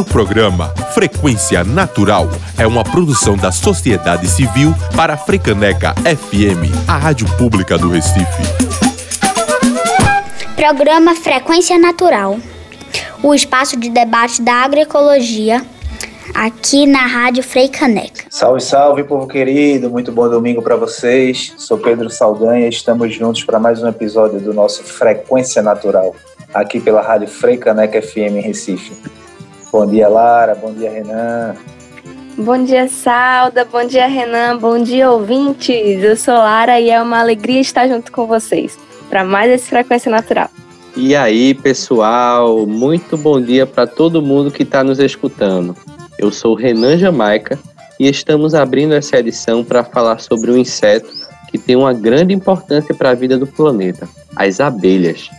O programa Frequência Natural é uma produção da sociedade civil para a Frecaneca FM, a rádio pública do Recife. Programa Frequência Natural, o espaço de debate da agroecologia, aqui na Rádio Freicaneca. Salve, salve, povo querido, muito bom domingo para vocês. Sou Pedro Saldanha e estamos juntos para mais um episódio do nosso Frequência Natural, aqui pela Rádio Freicaneca FM em Recife. Bom dia, Lara. Bom dia, Renan. Bom dia, Salda. Bom dia, Renan. Bom dia, ouvintes. Eu sou Lara e é uma alegria estar junto com vocês para mais esse Frequência Natural. E aí, pessoal, muito bom dia para todo mundo que está nos escutando. Eu sou Renan Jamaica e estamos abrindo essa edição para falar sobre um inseto que tem uma grande importância para a vida do planeta: as abelhas.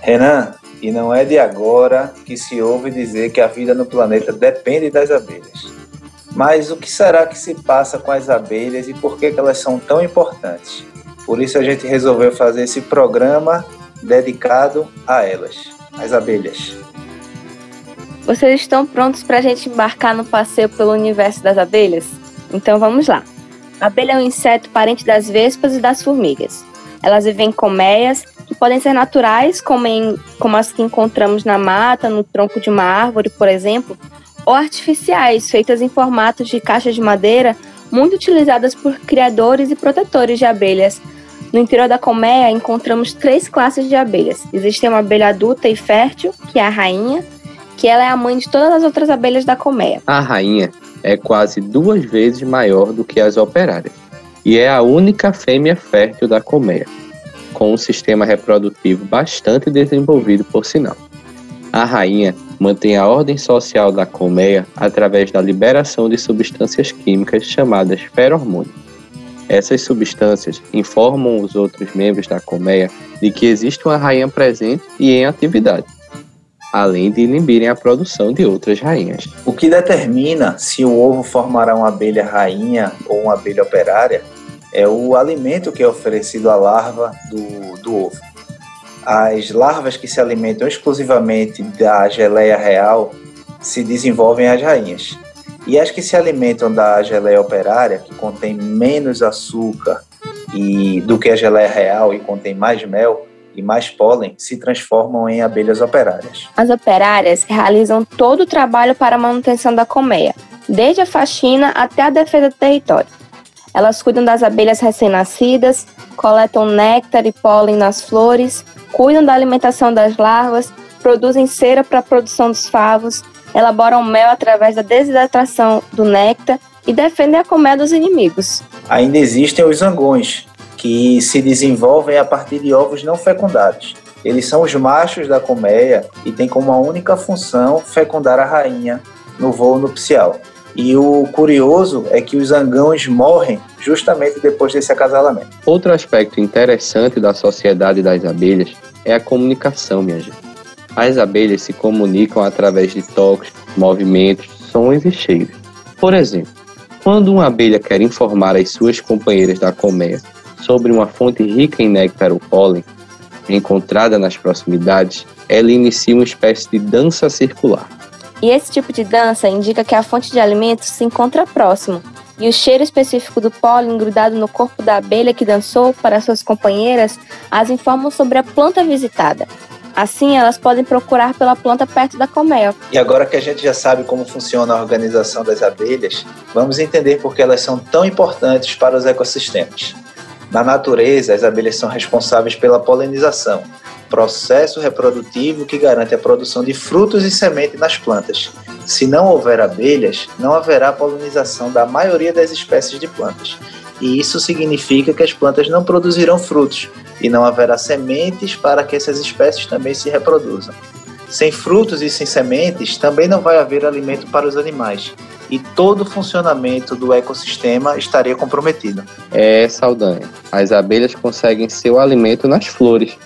Renan, e não é de agora que se ouve dizer que a vida no planeta depende das abelhas. Mas o que será que se passa com as abelhas e por que, que elas são tão importantes? Por isso a gente resolveu fazer esse programa dedicado a elas, as abelhas. Vocês estão prontos para a gente embarcar no passeio pelo universo das abelhas? Então vamos lá. A abelha é um inseto parente das vespas e das formigas. Elas vivem em colmeias que podem ser naturais, como, em, como as que encontramos na mata, no tronco de uma árvore, por exemplo, ou artificiais, feitas em formatos de caixas de madeira, muito utilizadas por criadores e protetores de abelhas. No interior da colmeia encontramos três classes de abelhas. Existe uma abelha adulta e fértil, que é a rainha, que ela é a mãe de todas as outras abelhas da colmeia. A rainha é quase duas vezes maior do que as operárias e é a única fêmea fértil da colmeia com um sistema reprodutivo bastante desenvolvido, por sinal. A rainha mantém a ordem social da colmeia através da liberação de substâncias químicas chamadas feromônios. Essas substâncias informam os outros membros da colmeia de que existe uma rainha presente e em atividade, além de inibirem a produção de outras rainhas. O que determina se o ovo formará uma abelha rainha ou uma abelha operária é o alimento que é oferecido à larva do, do ovo. As larvas que se alimentam exclusivamente da geleia real se desenvolvem as rainhas. E as que se alimentam da geleia operária, que contém menos açúcar e do que a geleia real e contém mais mel e mais pólen, se transformam em abelhas operárias. As operárias realizam todo o trabalho para a manutenção da colmeia, desde a faxina até a defesa do território. Elas cuidam das abelhas recém-nascidas, coletam néctar e pólen nas flores, cuidam da alimentação das larvas, produzem cera para a produção dos favos, elaboram mel através da desidratação do néctar e defendem a colmeia dos inimigos. Ainda existem os zangões, que se desenvolvem a partir de ovos não fecundados. Eles são os machos da colmeia e têm como única função fecundar a rainha no voo nupcial. E o curioso é que os zangões morrem justamente depois desse acasalamento. Outro aspecto interessante da sociedade das abelhas é a comunicação, minha gente. As abelhas se comunicam através de toques, movimentos, sons e cheiros. Por exemplo, quando uma abelha quer informar as suas companheiras da colmeia sobre uma fonte rica em néctar ou pólen, encontrada nas proximidades, ela inicia uma espécie de dança circular. E esse tipo de dança indica que a fonte de alimentos se encontra próximo, e o cheiro específico do pólen grudado no corpo da abelha que dançou para suas companheiras as informam sobre a planta visitada. Assim, elas podem procurar pela planta perto da colmeia. E agora que a gente já sabe como funciona a organização das abelhas, vamos entender por que elas são tão importantes para os ecossistemas. Na natureza, as abelhas são responsáveis pela polinização, processo reprodutivo que garante a produção de frutos e sementes nas plantas. Se não houver abelhas, não haverá polinização da maioria das espécies de plantas. E isso significa que as plantas não produzirão frutos e não haverá sementes para que essas espécies também se reproduzam. Sem frutos e sem sementes, também não vai haver alimento para os animais e todo o funcionamento do ecossistema estaria comprometido. É, Saldanha. As abelhas conseguem seu alimento nas flores,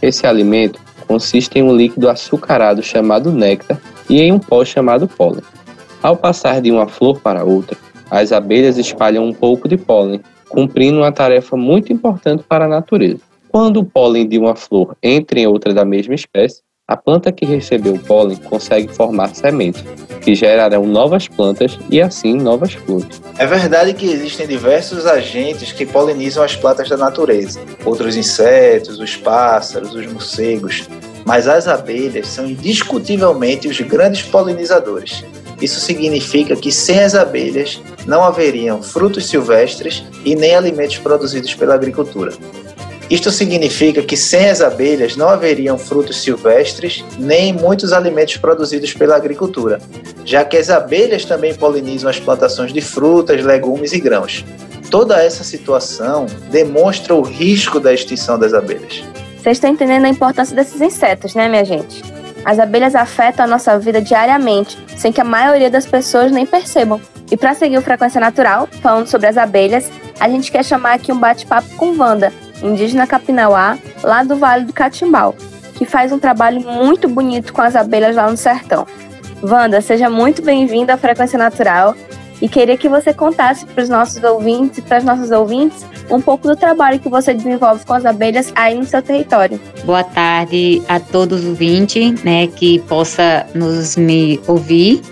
esse alimento consiste em um líquido açucarado chamado néctar e em um pó chamado pólen. Ao passar de uma flor para outra, as abelhas espalham um pouco de pólen, cumprindo uma tarefa muito importante para a natureza. Quando o pólen de uma flor entra em outra da mesma espécie, A planta que recebeu o pólen consegue formar sementes, que gerarão novas plantas e assim novas flores. É verdade que existem diversos agentes que polinizam as plantas da natureza, outros insetos, os pássaros, os morcegos, mas as abelhas são indiscutivelmente os grandes polinizadores. Isso significa que sem as abelhas não haveriam frutos silvestres e nem alimentos produzidos pela agricultura. Isto significa que sem as abelhas não haveriam frutos silvestres nem muitos alimentos produzidos pela agricultura, já que as abelhas também polinizam as plantações de frutas, legumes e grãos. Toda essa situação demonstra o risco da extinção das abelhas. Vocês estão entendendo a importância desses insetos, né, minha gente? As abelhas afetam a nossa vida diariamente, sem que a maioria das pessoas nem percebam. E para seguir o Frequência Natural, falando sobre as abelhas, a gente quer chamar aqui um bate-papo com Wanda, indígena capinauá, lá do Vale do Catimbau, que faz um trabalho muito bonito com as abelhas lá no sertão. Wanda, seja muito bem-vinda à Frequência Natural e queria que você contasse para os nossos ouvintes e para as nossas ouvintes um pouco do trabalho que você desenvolve com as abelhas aí no seu território. Boa tarde a todos os ouvintes, né, que possa nos me ouvir.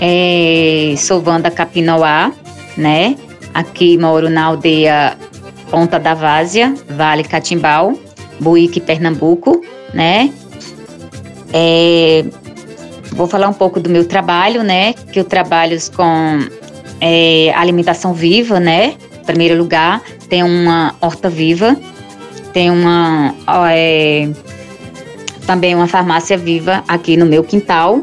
É, sou Wanda Capinoá, né? Aqui moro na aldeia Ponta da Várzea, Vale Catimbau, Buíque, Pernambuco, né? É, vou falar um pouco do meu trabalho, né? Que eu trabalho com é, alimentação viva, né? Em primeiro lugar, tem uma horta viva, tem uma é, também uma farmácia viva aqui no meu quintal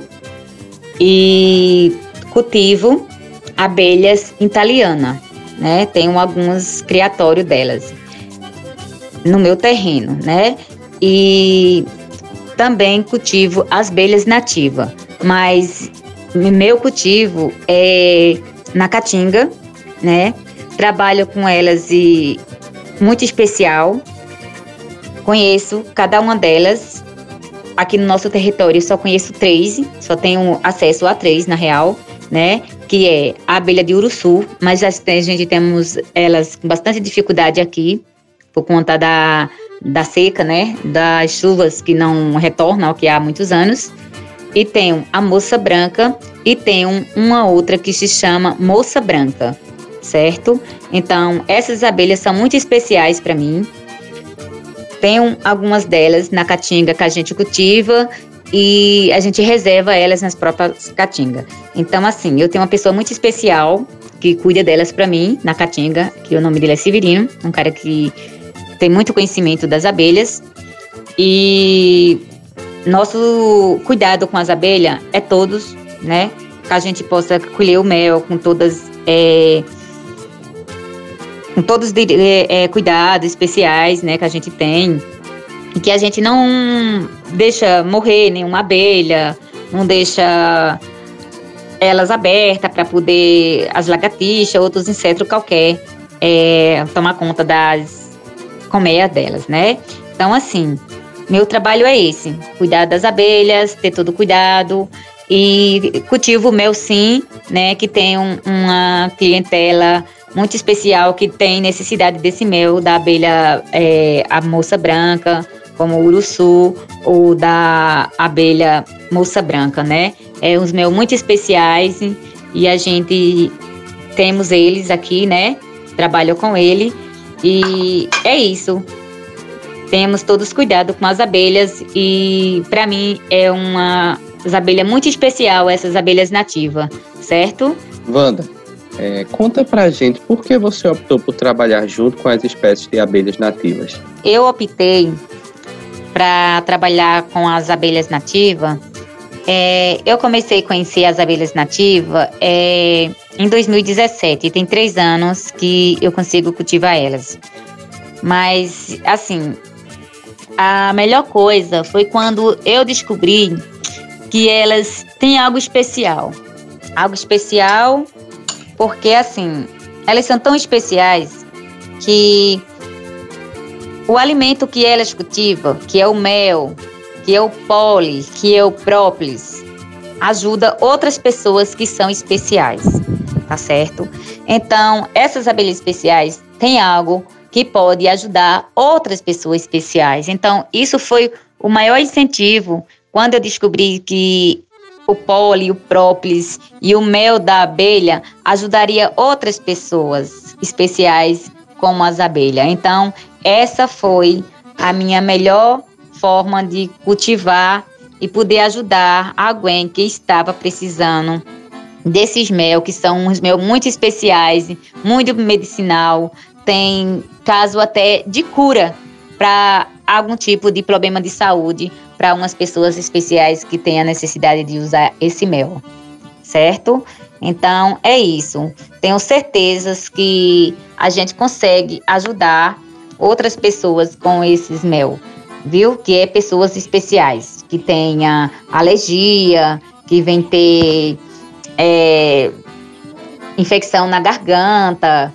e cultivo abelhas italiana, né? Tenho alguns criatórios delas no meu terreno, né? E também cultivo as abelhas nativas, mas meu cultivo é na caatinga, né? trabalho com elas e muito especial. Conheço cada uma delas. Aqui no nosso território só conheço três, só tenho acesso a três na real, né? Que é a abelha de Uruçu, mas a gente temos elas com bastante dificuldade aqui por conta da, da seca, né? Das chuvas que não retornam que há muitos anos. E tenho a moça branca e tenho uma outra que se chama moça branca certo? Então, essas abelhas são muito especiais para mim. Tenho algumas delas na caatinga que a gente cultiva e a gente reserva elas nas próprias caatingas. Então, assim, eu tenho uma pessoa muito especial que cuida delas para mim na caatinga, que o nome dele é Severino, um cara que tem muito conhecimento das abelhas. E nosso cuidado com as abelhas é todos, né? Que a gente possa colher o mel com todas é, com todos os é, é, cuidados especiais, né, que a gente tem, e que a gente não deixa morrer nenhuma abelha, não deixa elas abertas para poder as lagartixas, outros insetos qualquer é, tomar conta das colmeias delas, né? Então, assim, meu trabalho é esse: cuidar das abelhas, ter todo cuidado e cultivo mel sim, né? Que tem um, uma clientela muito especial que tem necessidade desse mel da abelha é, a moça branca, como o uruçu, ou da abelha moça branca, né? É uns mel muito especiais e a gente temos eles aqui, né? Trabalho com ele e é isso. Temos todos cuidado com as abelhas e para mim é uma abelha muito especial essas abelhas nativas, certo? Wanda, é, conta pra gente por que você optou por trabalhar junto com as espécies de abelhas nativas. Eu optei para trabalhar com as abelhas nativas. É, eu comecei a conhecer as abelhas nativas é, em 2017 e tem três anos que eu consigo cultivar elas. Mas, assim, a melhor coisa foi quando eu descobri que elas têm algo especial. Algo especial porque assim, elas são tão especiais que o alimento que elas cultivam, que é o mel, que é o pólen, que é o própolis, ajuda outras pessoas que são especiais, tá certo? Então, essas abelhas especiais têm algo que pode ajudar outras pessoas especiais. Então, isso foi o maior incentivo, quando eu descobri que o pólen, o própolis e o mel da abelha ajudaria outras pessoas especiais como as abelhas. Então, essa foi a minha melhor forma de cultivar e poder ajudar alguém que estava precisando desses mel, que são uns mel muito especiais, muito medicinal, tem caso até de cura para algum tipo de problema de saúde para umas pessoas especiais que têm a necessidade de usar esse mel, certo? Então é isso. Tenho certezas que a gente consegue ajudar outras pessoas com esses mel, viu? Que é pessoas especiais que tenha alergia, que vem ter é, infecção na garganta,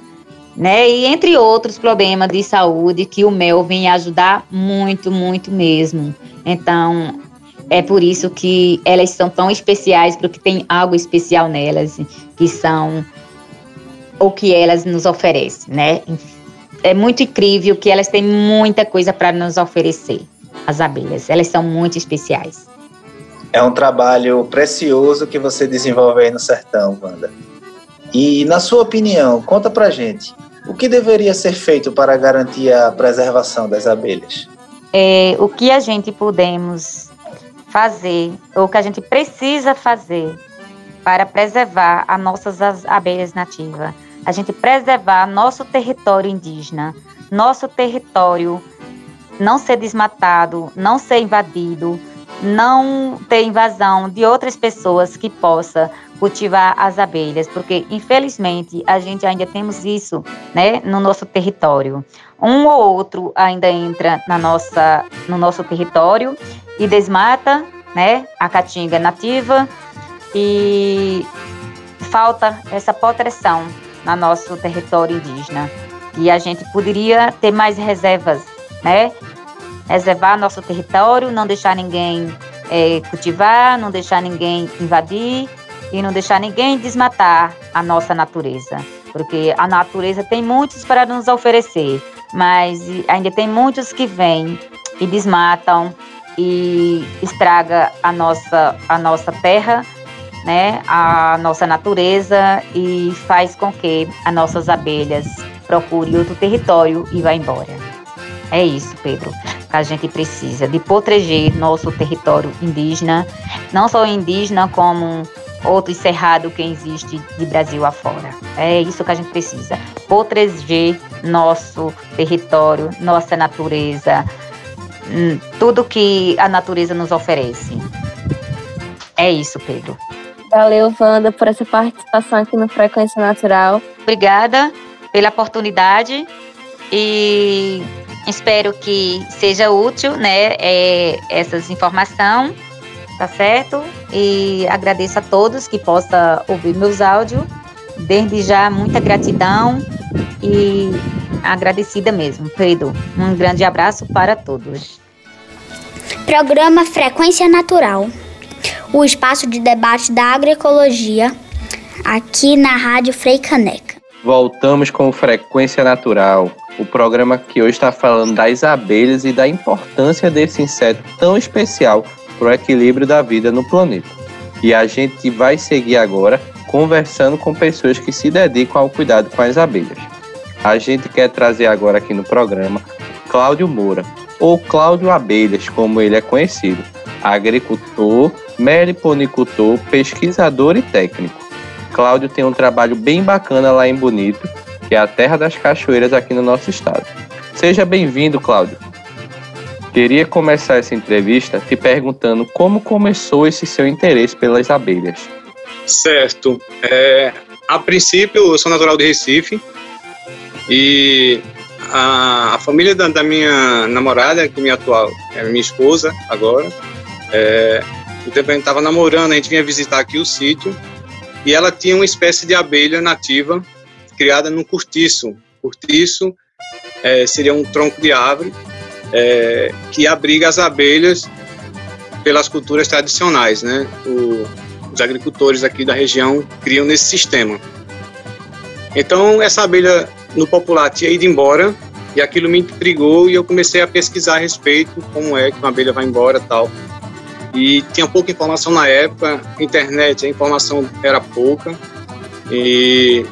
né? E entre outros problemas de saúde que o mel vem ajudar muito, muito mesmo. Então, é por isso que elas são tão especiais, porque tem algo especial nelas, que são o que elas nos oferecem, né? É muito incrível que elas têm muita coisa para nos oferecer, as abelhas. Elas são muito especiais. É um trabalho precioso que você desenvolve aí no sertão, Wanda. E, na sua opinião, conta pra gente, o que deveria ser feito para garantir a preservação das abelhas? É, o que a gente podemos fazer, ou o que a gente precisa fazer para preservar as nossas abelhas nativas? A gente preservar nosso território indígena, nosso território não ser desmatado, não ser invadido, não ter invasão de outras pessoas que possa cultivar as abelhas, porque infelizmente a gente ainda temos isso, né, no nosso território. Um ou outro ainda entra na nossa, no nosso território e desmata, né, a caatinga nativa e falta essa proteção no nosso território indígena. E a gente poderia ter mais reservas, né, reservar nosso território, não deixar ninguém é, cultivar, não deixar ninguém invadir e não deixar ninguém desmatar a nossa natureza. Porque a natureza tem muitos para nos oferecer, mas ainda tem muitos que vêm e desmatam e estraga a nossa, a nossa terra, né, a nossa natureza e faz com que as nossas abelhas procurem outro território e vá embora. É isso, Pedro a gente precisa de proteger nosso território indígena, não só indígena, como outro cerrado que existe de Brasil afora. É isso que a gente precisa. Proteger nosso território, nossa natureza, hum, tudo que a natureza nos oferece. É isso, Pedro. Valeu, Wanda, por essa participação aqui no Frequência Natural. Obrigada pela oportunidade e Espero que seja útil, né, é, essas informações, tá certo? E agradeço a todos que possam ouvir meus áudios. Desde já, muita gratidão e agradecida mesmo, Pedro. Um grande abraço para todos. Programa Frequência Natural o espaço de debate da agroecologia aqui na Rádio Frei Caneca. Voltamos com Frequência Natural o programa que hoje está falando das abelhas e da importância desse inseto tão especial para o equilíbrio da vida no planeta. E a gente vai seguir agora conversando com pessoas que se dedicam ao cuidado com as abelhas. A gente quer trazer agora aqui no programa Cláudio Moura, ou Cláudio Abelhas, como ele é conhecido, agricultor, meliponicultor, pesquisador e técnico. Cláudio tem um trabalho bem bacana lá em Bonito que é a terra das cachoeiras aqui no nosso estado. Seja bem-vindo, Cláudio. Queria começar essa entrevista te perguntando como começou esse seu interesse pelas abelhas. Certo. É, a princípio, eu sou natural de Recife e a, a família da, da, minha namorada, que é minha atual, é minha esposa agora, é, o tempo a gente estava namorando, a gente vinha visitar aqui o sítio e ela tinha uma espécie de abelha nativa criada num cortiço. Cortiço é, seria um tronco de árvore é, que abriga as abelhas pelas culturas tradicionais, né? O, os agricultores aqui da região criam nesse sistema. Então, essa abelha no popular tinha ido embora E aquilo me intrigou e eu comecei a pesquisar a respeito, como é que uma abelha vai embora tal. E tinha pouca informação na época, internet, a informação era pouca e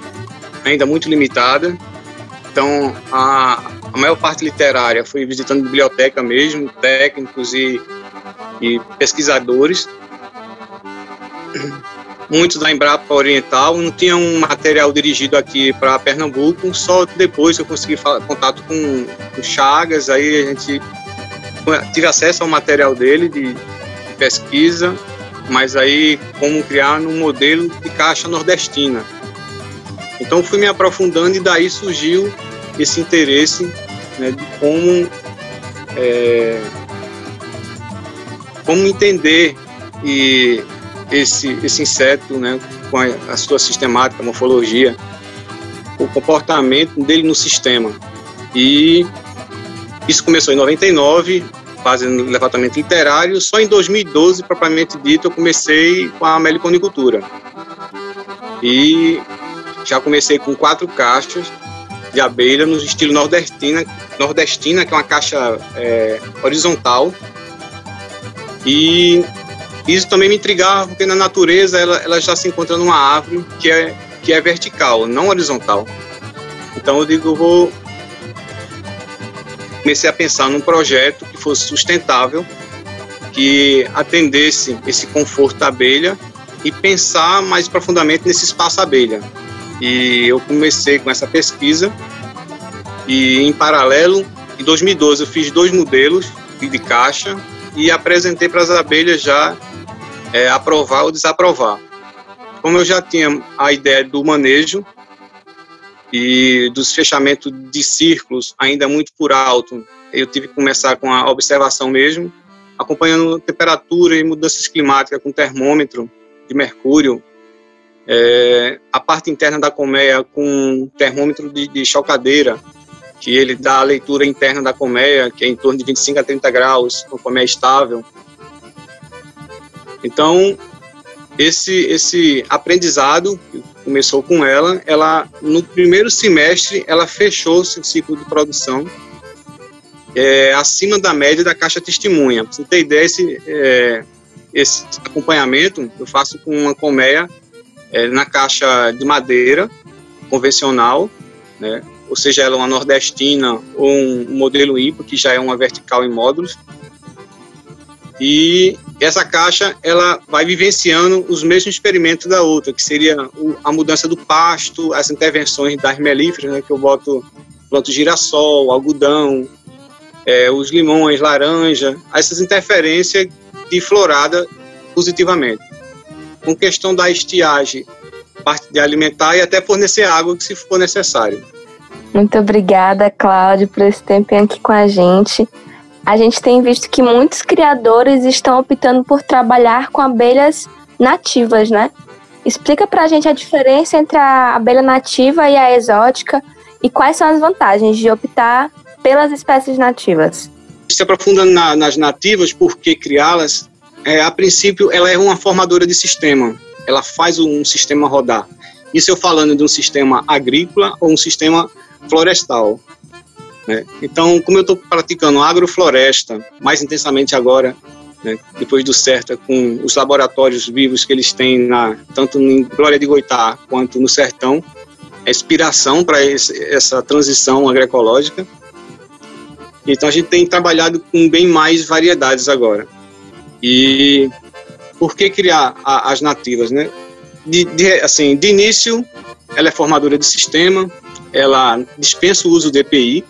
ainda muito limitada. Então, a, a maior parte literária foi visitando biblioteca mesmo, técnicos e, e pesquisadores muitos da Embrapa Oriental, não tinha um material dirigido aqui para Pernambuco, só depois eu consegui contato com o Chagas, aí a gente tive acesso ao material dele de, de pesquisa, mas aí como criar um modelo de caixa nordestina. Então fui me aprofundando e daí surgiu esse interesse né, de como é, como entender e esse, esse inseto, né, com a, a sua sistemática, a morfologia, o comportamento dele no sistema. E isso começou em 99, fazendo levantamento literário. Só em 2012, propriamente dito, eu comecei com a meliponicultura. E já comecei com quatro caixas de abelha no estilo nordestina, nordestina que é uma caixa é, horizontal. E isso também me intrigava, porque na natureza ela, ela já se encontra numa árvore que é, que é vertical, não horizontal. Então eu digo, vou. Comecei a pensar num projeto que fosse sustentável, que atendesse esse conforto da abelha e pensar mais profundamente nesse espaço abelha. E eu comecei com essa pesquisa e em paralelo, em 2012 eu fiz dois modelos de caixa e apresentei para as abelhas já é, aprovar ou desaprovar. Como eu já tinha a ideia do manejo e dos fechamentos de círculos ainda muito por alto, eu tive que começar com a observação mesmo, acompanhando temperatura e mudanças climáticas com termômetro de mercúrio, é, a parte interna da colmeia com termômetro de, de chocadeira, que ele dá a leitura interna da colmeia, que é em torno de 25 a 30 graus, uma colmeia estável. Então, esse, esse aprendizado começou com ela, ela no primeiro semestre ela fechou seu ciclo de produção é, acima da média da caixa testemunha. Para você ter ideia, esse, é, esse acompanhamento eu faço com uma colmeia é, na caixa de madeira convencional, né? ou seja, ela é uma nordestina ou um modelo IPA, que já é uma vertical em módulos, e essa caixa ela vai vivenciando os mesmos experimentos da outra, que seria a mudança do pasto, as intervenções das melíferas, né, que eu boto planto girassol, algodão, é, os limões, laranja, essas interferências de florada positivamente. Com questão da estiagem, parte de alimentar e até fornecer água se for necessário. Muito obrigada, Cláudio, por esse tempo aqui com a gente a gente tem visto que muitos criadores estão optando por trabalhar com abelhas nativas, né? Explica pra gente a diferença entre a abelha nativa e a exótica e quais são as vantagens de optar pelas espécies nativas. Se aprofundando na, nas nativas, por que criá-las? É, a princípio, ela é uma formadora de sistema. Ela faz um sistema rodar. Isso eu falando de um sistema agrícola ou um sistema florestal. Né? Então, como eu estou praticando agrofloresta mais intensamente agora, né, depois do CERTA, com os laboratórios vivos que eles têm na, tanto em Glória de Goitá quanto no Sertão, é inspiração para essa transição agroecológica. Então, a gente tem trabalhado com bem mais variedades agora. E por que criar a, as nativas? Né? De, de, assim, de início, ela é formadora de sistema, ela dispensa o uso do EPI,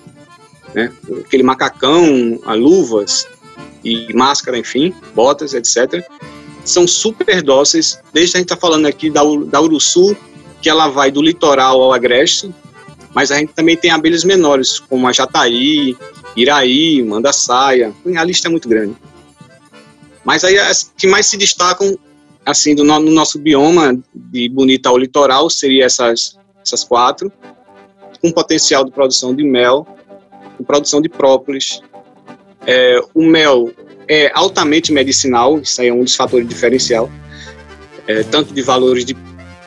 né? Aquele macacão, a luvas e máscara, enfim, botas, etc. São super dóceis, desde a gente está falando aqui da, da Uruçu, que ela vai do litoral ao agreste, mas a gente também tem abelhas menores, como a Jataí, Iraí, Mandaçaia, a lista é muito grande. Mas aí as que mais se destacam, assim, do, no, no nosso bioma, de bonita ao litoral, seria essas, essas quatro, com potencial de produção de mel, com produção de própolis. É, o mel é altamente medicinal, isso aí é um dos fatores diferencial, é, tanto de valores de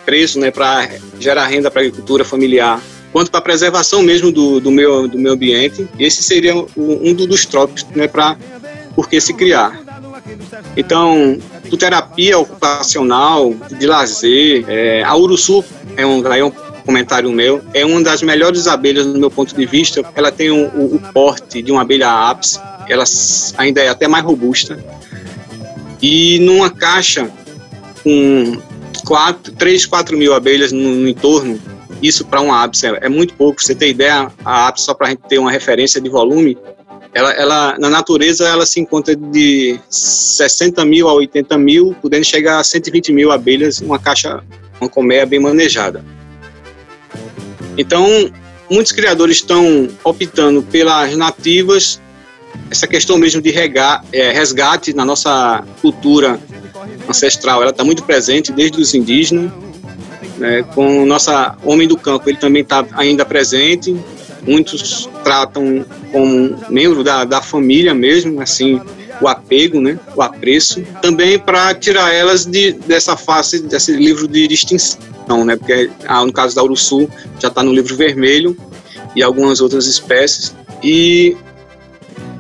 preço né, para gerar renda para a agricultura familiar, quanto para a preservação mesmo do, do, meu, do meio ambiente. Esse seria um dos tópicos né, para por que se criar. Então, terapia ocupacional, de lazer, é, a Uruçu é um, é um comentário meu, é uma das melhores abelhas do meu ponto de vista. Ela tem o, o, o porte de uma abelha apis, ela ainda é até mais robusta. E numa caixa com 4, 3, 4 mil abelhas no, no entorno, isso para um apis é, é, muito pouco. você ter ideia, a apis, só para a gente ter uma referência de volume, ela, ela, na natureza ela se encontra de 60 mil a 80 mil, podendo chegar a 120 mil abelhas, uma caixa, uma colmeia bem manejada. Então, muitos criadores estão optando pelas nativas, essa questão mesmo de regar, é, resgate na nossa cultura ancestral, ela está muito presente desde os indígenas, né, com o nosso homem do campo, ele também está ainda presente, muitos tratam como membro da, da família mesmo, assim, o apego, né, o apreço, também para tirar elas de, dessa face, desse livro de distinção né? Porque ah, no caso da Uruçu já está no livro vermelho e algumas outras espécies. E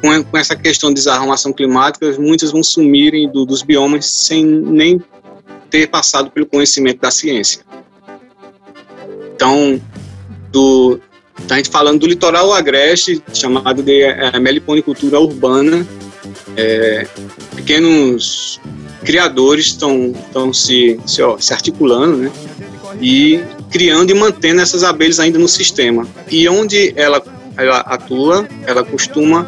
com, com essa questão de desarrumação climática, muitas vão sumirem do, dos biomas sem nem ter passado pelo conhecimento da ciência. Então, do, tá a gente falando do litoral agreste, chamado de é, meliponicultura urbana, é, pequenos criadores estão se, se, se articulando, né? e criando e mantendo essas abelhas ainda no sistema. E onde ela, ela atua, ela costuma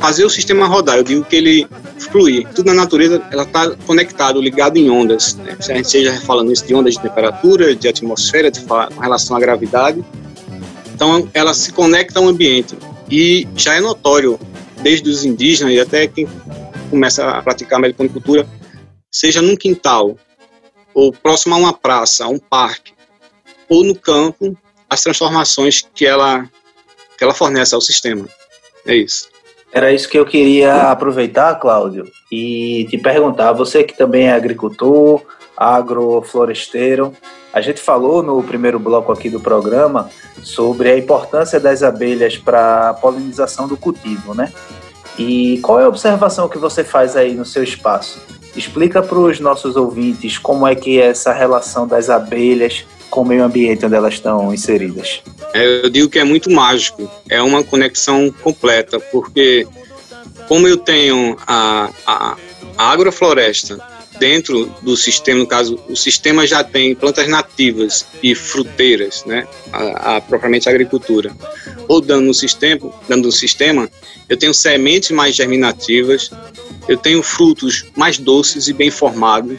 fazer o sistema rodar. Eu digo que ele fluir. Tudo na natureza ela está conectado, ligado em ondas. Né? Se a gente seja falando isso de ondas de temperatura, de atmosfera, de com relação à gravidade. Então ela se conecta ao ambiente e já é notório desde os indígenas e até quem começa a praticar a meliponicultura, seja num quintal, ou próximo a uma praça, a um parque, ou no campo, as transformações que ela, que ela fornece ao sistema. É isso. Era isso que eu queria aproveitar, Cláudio, e te perguntar, você que também é agricultor, agrofloresteiro, a gente falou no primeiro bloco aqui do programa sobre a importância das abelhas para a polinização do cultivo, né? E qual é a observação que você faz aí no seu espaço? Explica para os nossos ouvintes como é que é essa relação das abelhas com o meio ambiente onde elas estão inseridas. É, eu digo que é muito mágico, é uma conexão completa, porque como eu tenho a, a, a agrofloresta dentro do sistema, no caso, o sistema já tem plantas nativas e fruteiras, né, a, a propriamente a agricultura, ou dando no sistema, dando no sistema, eu tenho sementes mais germinativas, eu tenho frutos mais doces e bem formados.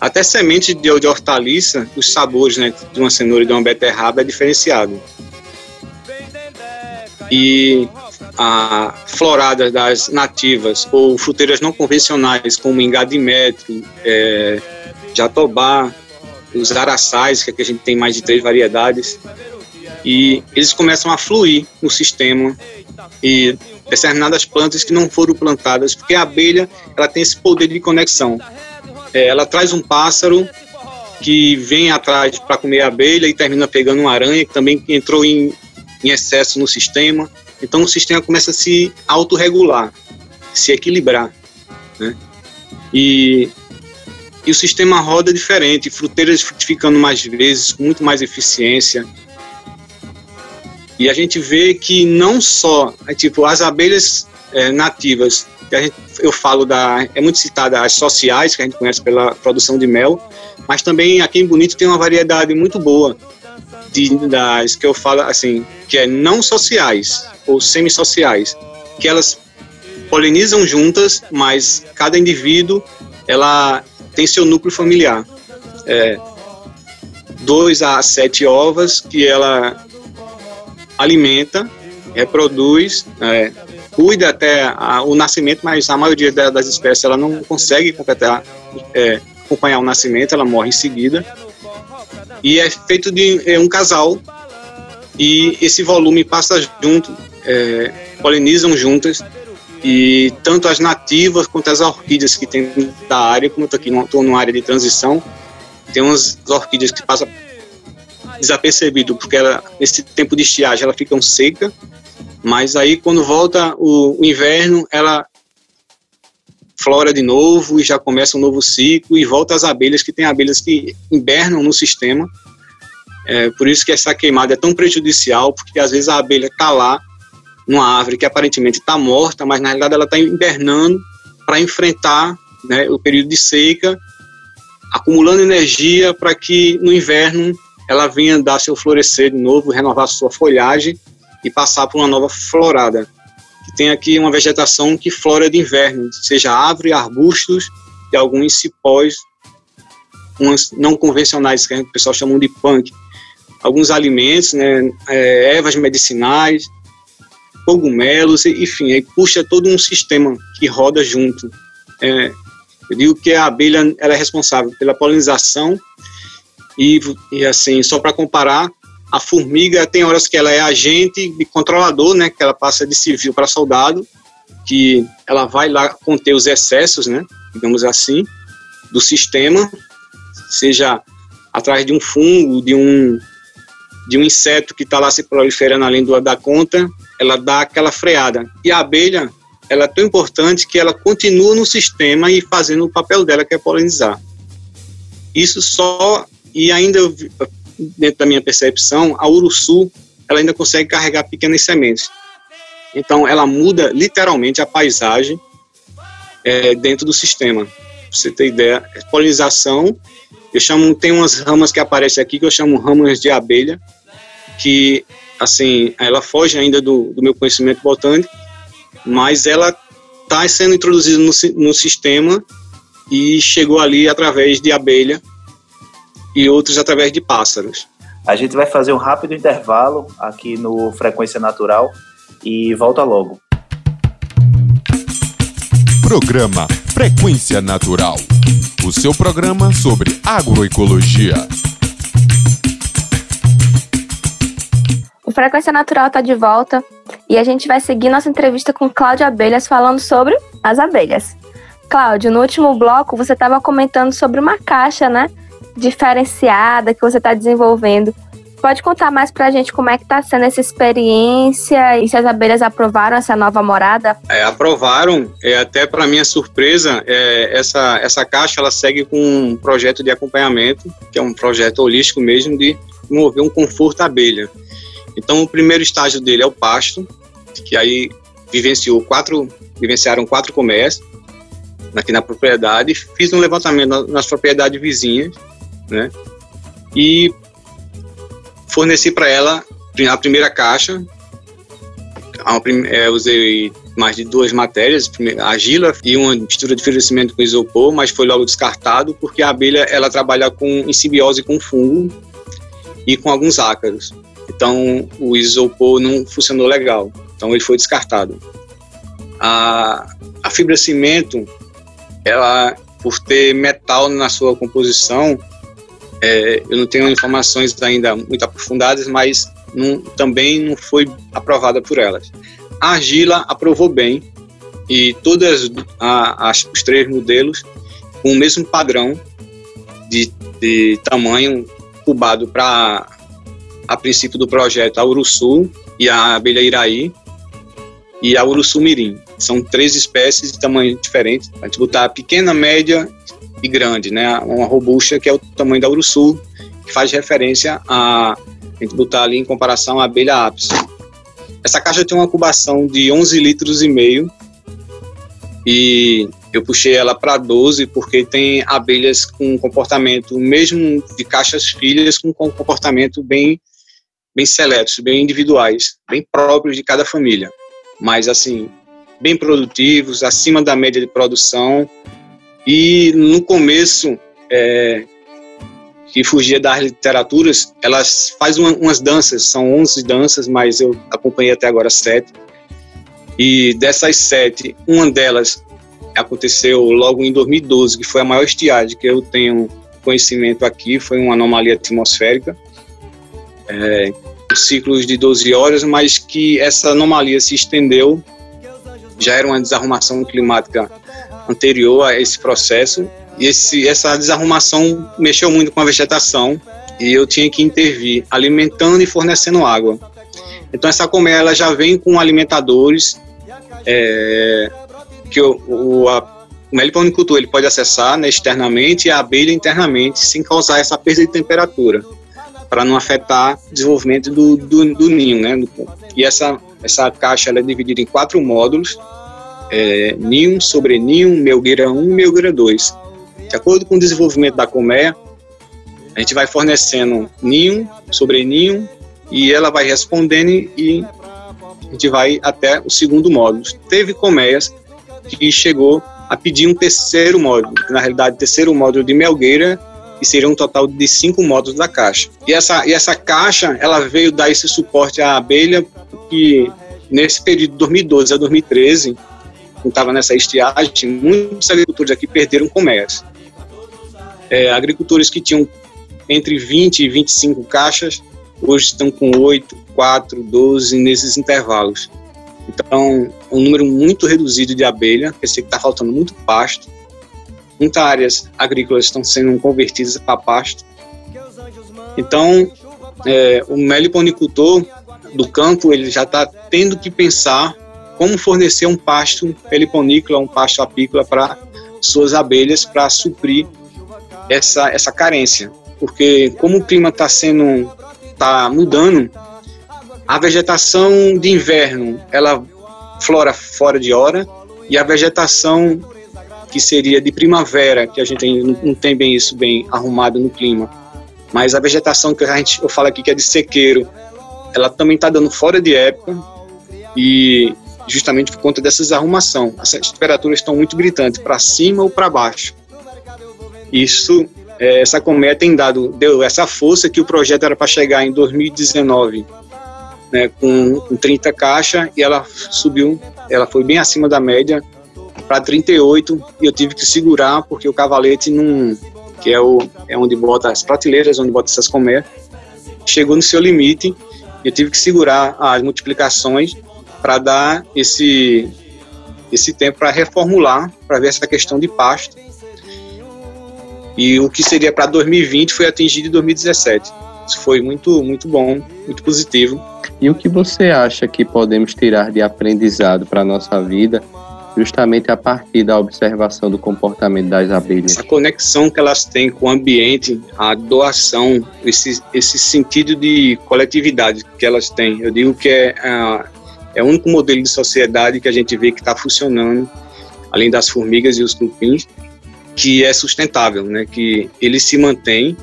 Até semente de, de hortaliça, os sabores né, de uma cenoura e de uma beterraba é diferenciado. E a florada das nativas ou fruteiras não convencionais, como engadimetro, é, jatobá, os araçais, que aqui a gente tem mais de três variedades, e eles começam a fluir no sistema e determinadas plantas que não foram plantadas, porque a abelha ela tem esse poder de conexão. É, ela traz um pássaro que vem atrás para comer a abelha e termina pegando uma aranha que também entrou em, em excesso no sistema. Então o sistema começa a se autorregular, se equilibrar. Né? E, e o sistema roda diferente, fruteiras frutificando mais vezes, com muito mais eficiência, e a gente vê que não só, é, tipo, as abelhas é, nativas, que a gente, eu falo da, é muito citada as sociais, que a gente conhece pela produção de mel, mas também aqui em Bonito tem uma variedade muito boa de, das que eu falo assim, que é não sociais ou semissociais, que elas polinizam juntas, mas cada indivíduo ela tem seu núcleo familiar. É, dois a sete ovas que ela alimenta, reproduz, é, cuida até a, o nascimento, mas a maioria das espécies ela não consegue completar, é, acompanhar o nascimento, ela morre em seguida. E é feito de é, um casal. E esse volume passa junto, é, polinizam juntas. E tanto as nativas quanto as orquídeas que tem da área, como eu estou aqui estou numa área de transição, tem umas orquídeas que passam desapercebido, porque ela, nesse tempo de estiagem ela fica um seca, mas aí quando volta o, o inverno, ela flora de novo e já começa um novo ciclo e volta às abelhas, que tem abelhas que invernam no sistema. É, por isso que essa queimada é tão prejudicial, porque às vezes a abelha está lá numa árvore que aparentemente está morta, mas na realidade ela está invernando para enfrentar né, o período de seca, acumulando energia para que no inverno ela venha dar seu florescer de novo, renovar sua folhagem e passar por uma nova florada. Tem aqui uma vegetação que flora de inverno, seja árvore, arbustos e alguns cipós, não convencionais, que o pessoal chama de punk. Alguns alimentos, né, é, ervas medicinais, cogumelos, enfim, aí puxa todo um sistema que roda junto. É, eu digo que a abelha ela é responsável pela polinização e, e assim, só para comparar, a formiga tem horas que ela é agente de controlador, né, que ela passa de civil para soldado, que ela vai lá conter os excessos, né, digamos assim, do sistema, seja atrás de um fungo, de um de um inseto que está lá se proliferando além do da conta, ela dá aquela freada. E a abelha, ela é tão importante que ela continua no sistema e fazendo o papel dela, que é polinizar. Isso só, e ainda dentro da minha percepção, a uruçu, ela ainda consegue carregar pequenas sementes. Então, ela muda literalmente a paisagem é, dentro do sistema. Pra você ter ideia, é polinização, eu chamo, tem umas ramas que aparecem aqui que eu chamo ramas de abelha, que, assim, ela foge ainda do, do meu conhecimento botânico, mas ela está sendo introduzida no, no sistema e chegou ali através de abelha e outros através de pássaros. A gente vai fazer um rápido intervalo aqui no Frequência Natural e volta logo. Programa Frequência Natural. O seu programa sobre agroecologia. O Frequência Natural está de volta e a gente vai seguir nossa entrevista com Cláudia Abelhas falando sobre as abelhas. Cláudio, no último bloco você estava comentando sobre uma caixa, né? Diferenciada que você está desenvolvendo. Pode contar mais para a gente como é que está sendo essa experiência e se as abelhas aprovaram essa nova morada? É, aprovaram, é, até para minha surpresa, é, essa, essa caixa ela segue com um projeto de acompanhamento, que é um projeto holístico mesmo de promover um conforto à abelha. Então, o primeiro estágio dele é o pasto, que aí vivenciou quatro, vivenciaram quatro comércios aqui na propriedade, fiz um levantamento nas propriedades vizinhas né? E forneci para ela a primeira caixa. É, usei mais de duas matérias, a argila e uma mistura de oferecimento com isopor, mas foi logo descartado porque a abelha ela trabalha com em simbiose com fungo e com alguns ácaros. Então o isopor não funcionou legal, então ele foi descartado. A, a fibra cimento, ela por ter metal na sua composição, é, eu não tenho informações ainda muito aprofundadas, mas não, também não foi aprovada por elas. A argila aprovou bem e todas a, as, os três modelos com o mesmo padrão de, de tamanho cubado para a princípio do projeto a Uruçu e a abelha Iraí e a Uruçu Mirim. São três espécies de tamanho diferente. A gente botar pequena, média e grande, né? Uma robusta que é o tamanho da uruçu, que faz referência a, a gente botar ali em comparação à abelha ápice. Essa caixa tem uma cubação de 11 litros e meio e eu puxei ela para 12 porque tem abelhas com comportamento, mesmo de caixas filhas, com comportamento bem bem seletos, bem individuais, bem próprios de cada família, mas assim, bem produtivos, acima da média de produção e no começo, é, que fugia das literaturas, elas fazem uma, umas danças, são 11 danças, mas eu acompanhei até agora sete. E dessas sete, uma delas aconteceu logo em 2012, que foi a maior estiagem que eu tenho conhecimento aqui, foi uma anomalia atmosférica, é, ciclos de 12 horas, mas que essa anomalia se estendeu, já era uma desarrumação climática anterior a esse processo. E esse, essa desarrumação mexeu muito com a vegetação e eu tinha que intervir alimentando e fornecendo água. Então essa colmeia ela já vem com alimentadores é, que o, o, o meliponicultor ele pode acessar né, externamente e a abelha internamente sem causar essa perda de temperatura para não afetar o desenvolvimento do, do, do ninho, né? E essa essa caixa ela é dividida em quatro módulos: é, ninho, melgueira 1 e melgueira 2. De acordo com o desenvolvimento da colmeia, a gente vai fornecendo ninho, sobreninho, e ela vai respondendo e a gente vai até o segundo módulo. Teve colmeias que chegou a pedir um terceiro módulo, na realidade, terceiro módulo de melgueira, e seria um total de cinco módulos da caixa. E essa, e essa caixa, ela veio dar esse suporte à abelha, que nesse período de 2012 a 2013, quando estava nessa estiagem, muitos agricultores aqui perderam colmeias. É, agricultores que tinham entre 20 e 25 caixas, hoje estão com 8, 4, 12 nesses intervalos. Então, é um número muito reduzido de abelha, quer dizer que está faltando muito pasto. Muitas áreas agrícolas estão sendo convertidas para pasto. Então, é, o meliponicultor do campo ele já está tendo que pensar como fornecer um pasto peliponícola, um pasto apícola para suas abelhas para suprir essa, essa carência. Porque como o clima está sendo tá mudando, a vegetação de inverno ela flora fora de hora e a vegetação que seria de primavera, que a gente não tem bem isso bem arrumado no clima, mas a vegetação que a gente eu falo aqui que é de sequeiro, ela também está dando fora de época e justamente por conta dessas arrumação, as temperaturas estão muito gritantes para cima ou para baixo. Isso é, essa colmeia tem dado, deu essa força que o projeto era para chegar em 2019, né, com, com 30 caixas, e ela subiu, ela foi bem acima da média, para 38, e eu tive que segurar, porque o cavalete não, que é, o, é onde bota as prateleiras, onde bota essas colmeias, chegou no seu limite, eu tive que segurar as multiplicações para dar esse, esse tempo para reformular, para ver essa questão de pasto, e o que seria para 2020 foi atingido em 2017. Isso foi muito, muito bom, muito positivo. E o que você acha que podemos tirar de aprendizado para a nossa vida, justamente a partir da observação do comportamento das abelhas? A conexão que elas têm com o ambiente, a doação, esse, esse sentido de coletividade que elas têm. Eu digo que é, é, é o único modelo de sociedade que a gente vê que está funcionando, além das formigas e os cupins, que é sustentável, né? Que ele se mantém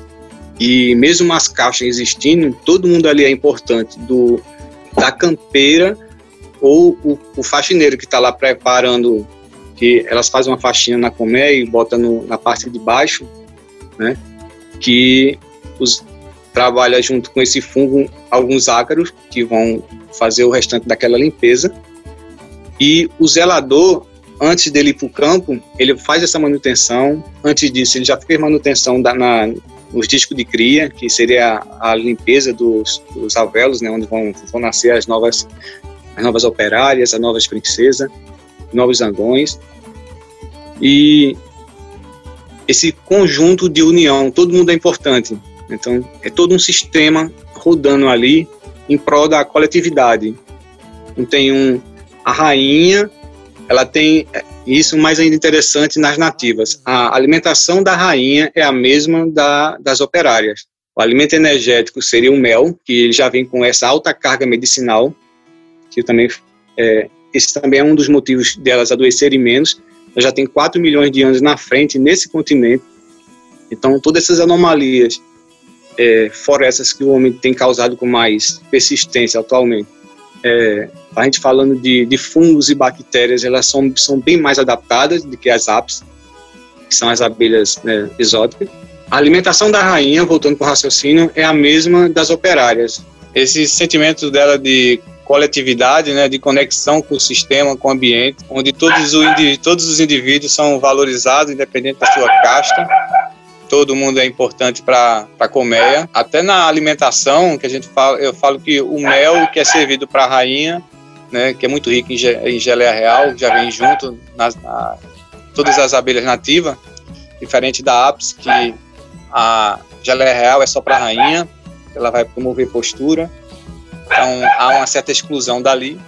e mesmo as caixas existindo, todo mundo ali é importante, do da campeira ou o, o faxineiro que está lá preparando, que elas fazem uma faxina na colmeia e bota no, na parte de baixo, né? Que os, trabalha junto com esse fungo alguns ácaros que vão fazer o restante daquela limpeza e o zelador antes dele ir para o campo, ele faz essa manutenção. Antes disso, ele já fez manutenção da, na, nos discos de cria, que seria a, a limpeza dos, dos alvéolos, né, onde vão, vão nascer as novas, as novas operárias, as novas princesas, novos zangões. E esse conjunto de união, todo mundo é importante. Então, é todo um sistema rodando ali em prol da coletividade. Não tem um, a rainha ela tem isso mais ainda interessante nas nativas. A alimentação da rainha é a mesma da, das operárias. O alimento energético seria o mel, que já vem com essa alta carga medicinal, que também é, esse também é um dos motivos delas adoecerem menos. Ela já tem 4 milhões de anos na frente nesse continente. Então, todas essas anomalias, é, fora essas que o homem tem causado com mais persistência atualmente, é, a gente falando de, de, fungos e bactérias, elas são, são bem mais adaptadas do que as apis, que são as abelhas né, exóticas. A alimentação da rainha, voltando para o raciocínio, é a mesma das operárias. Esse sentimento dela de coletividade, né, de conexão com o sistema, com o ambiente, onde todos, o, todos os indivíduos são valorizados, independente da sua casta, todo mundo é importante para a colmeia. Até na alimentação, que a gente fala, eu falo que o mel que é servido para a rainha, né, que é muito rico em, ge, em geleia real, já vem junto nas na, todas as abelhas nativas, diferente da apis, que a, geleia real é só para a rainha, ela vai promover postura. Então há uma certa exclusão dali.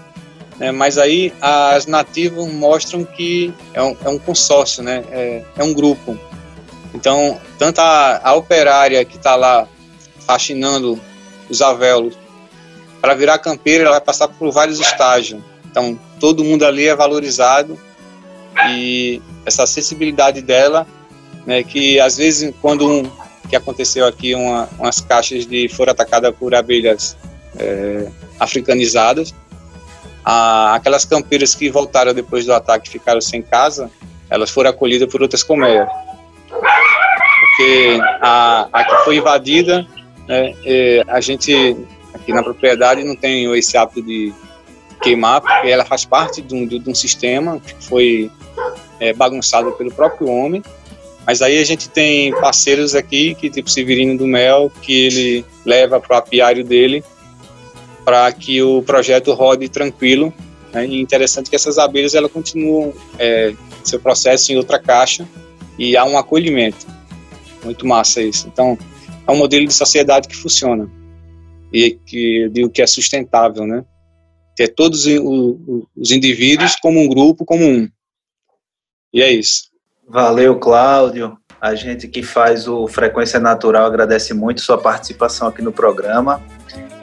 Né? Mas aí as nativas mostram que é um, é um consórcio, né? É, é, um grupo. Então, tanto a, a operária que está lá faxinando os avelos, para virar campeira, ela vai passar por vários estágios. Então, todo mundo ali é valorizado e essa acessibilidade dela, né, que às vezes quando um, que aconteceu aqui uma, umas caixas de foram atacadas por abelhas é, africanizadas, a, aquelas campeiras que voltaram depois do ataque ficaram sem casa, elas foram acolhidas por outras colmeias, porque a, a que foi invadida, né, é, a gente aqui na propriedade não tem esse hábito de queimar, porque ela faz parte de um, de um sistema que foi é, bagunçado pelo próprio homem. Mas aí a gente tem parceiros aqui, que tipo Severino do Mel, que ele leva para o apiário dele para que o projeto rode tranquilo. Né? E interessante que essas abelhas ela continuam é, seu processo em outra caixa e há um acolhimento. Muito massa isso. Então, é um modelo de sociedade que funciona e que eu digo que é sustentável, né? Ter todos os indivíduos como um grupo, como um. E é isso. Valeu, Cláudio. A gente que faz o Frequência Natural agradece muito sua participação aqui no programa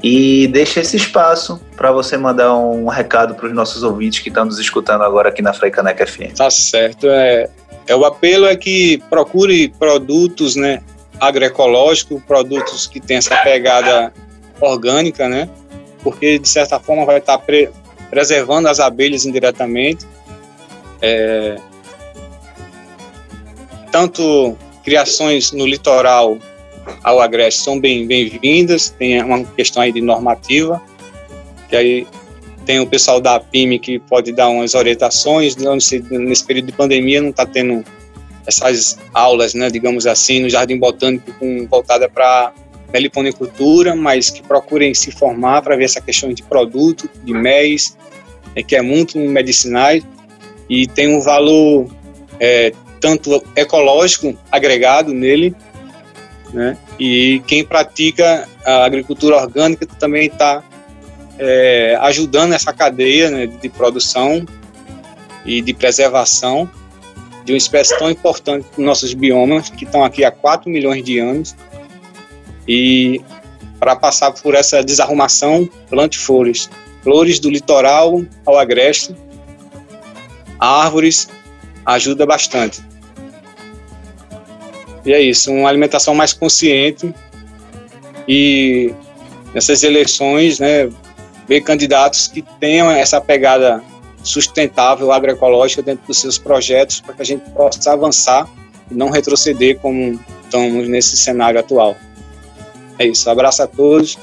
e deixa esse espaço para você mandar um recado para os nossos ouvintes que estão nos escutando agora aqui na Freicaneca FM. Tá certo. É, é o apelo é que procure produtos, né, agroecológicos, produtos que têm essa pegada orgânica, né? Porque de certa forma vai estar pre preservando as abelhas indiretamente. É, tanto criações no litoral ao agreste são bem bem-vindas. Tem uma questão aí de normativa, que aí tem o pessoal da APIME que pode dar umas orientações. Nesse período de pandemia não está tendo essas aulas, né, digamos assim, no Jardim Botânico com, voltada para meliponicultura, mas que procurem se formar para ver essa questão de produto, de MES, é, que é muito medicinais e tem um valor é, tanto ecológico agregado nele, né? E quem pratica a agricultura orgânica também está é, ajudando essa cadeia né, de produção e de preservação de uma espécie tão importante para nossos biomas, que estão aqui há 4 milhões de anos, e para passar por essa desarrumação, plante flores. Flores do litoral ao agreste, árvores, ajuda bastante. E é isso, uma alimentação mais consciente e nessas eleições, né, ver candidatos que tenham essa pegada sustentável agroecológica dentro dos seus projetos para que a gente possa avançar e não retroceder como estamos nesse cenário atual. É isso, abraço a todos.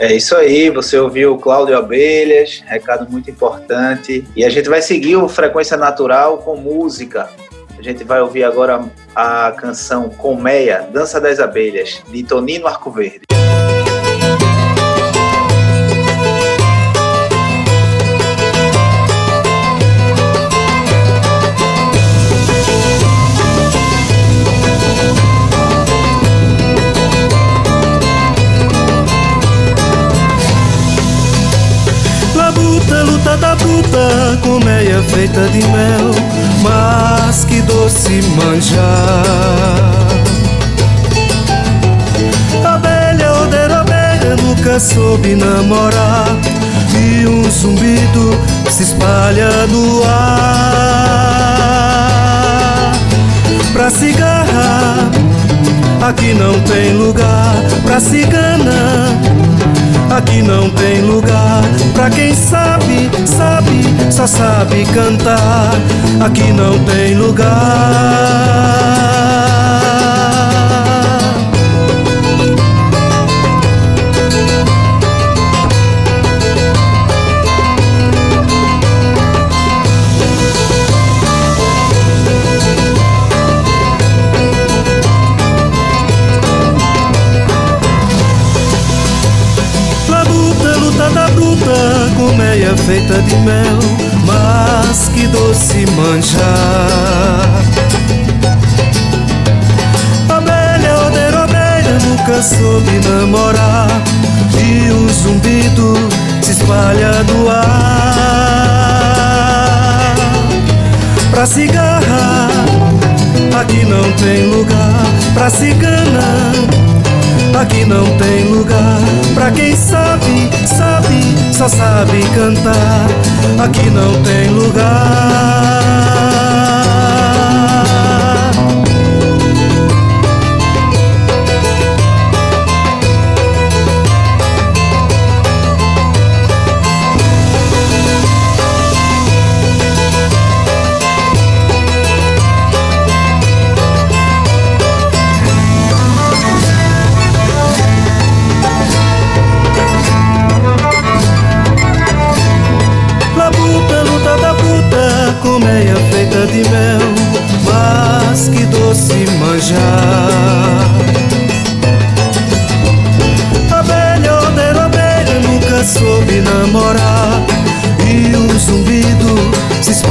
É isso aí, você ouviu o Cláudio Abelhas, recado muito importante. E a gente vai seguir o Frequência Natural com música. A gente vai ouvir agora a canção Colmeia, Dança das Abelhas, de Tonino Arcoverde. Feita de mel, mas que doce manjar. Abelha, odeira, abelha, nunca soube namorar. E um zumbido se espalha no ar. Pra cigarra, aqui não tem lugar. Pra cigana, Aqui não tem lugar pra quem sabe, sabe, só sabe cantar. Aqui não tem lugar. Manjar. Abelha, odeira, abelha, nunca soube namorar e o zumbido se espalha no ar. Pra cigarra, aqui não tem lugar. Pra cigana, aqui não tem lugar. Pra quem sabe, sabe, só sabe cantar. Aqui não tem lugar.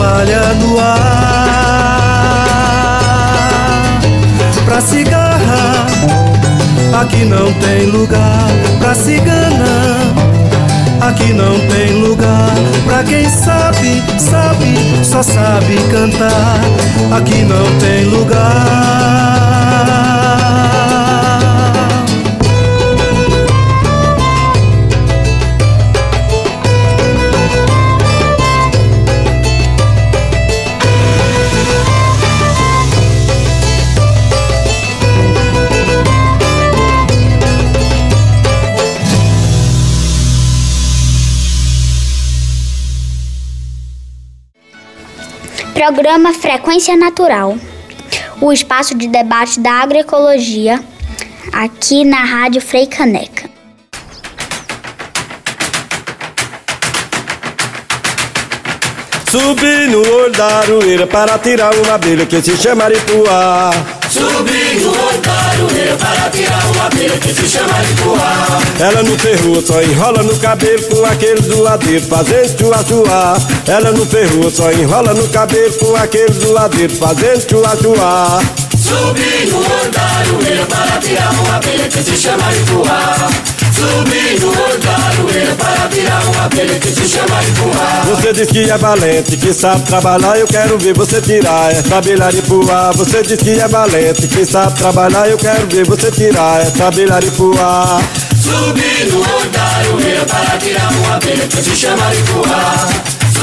Se espalha no ar. Pra cigarra, aqui não tem lugar. Pra cigana Aqui não tem lugar pra quem sabe, sabe, só sabe cantar. Aqui não tem lugar. Programa Frequência Natural, o espaço de debate da agroecologia, aqui na Rádio Frei Caneca. Subi no olho da aroeira para tirar uma abelha que se chama Aripuá. Subi no olho da aroeira para tirar uma abelha que se chama Aripuá. Ela no ferro só enrola no cabelo com aquele zoadeiro fazendo chua-chua. Ela no ferro só enrola no cabelo com aquele zoadeiro fazendo chua-chua. Subi no olho da aroeira para tirar uma abelha que se chama Aripuá. Subi no aroeira para tirar uma abelha que se chama Aripuá. Você diz que é valente, que sabe trabalhar, eu quero ver você tirar essa abelha Aripuá. Você diz que é valente, que sabe trabalhar, eu quero ver você tirar essa abelha Aripuá. Subi no olho da aroeira para tirar uma abelha que se chama Aripuá.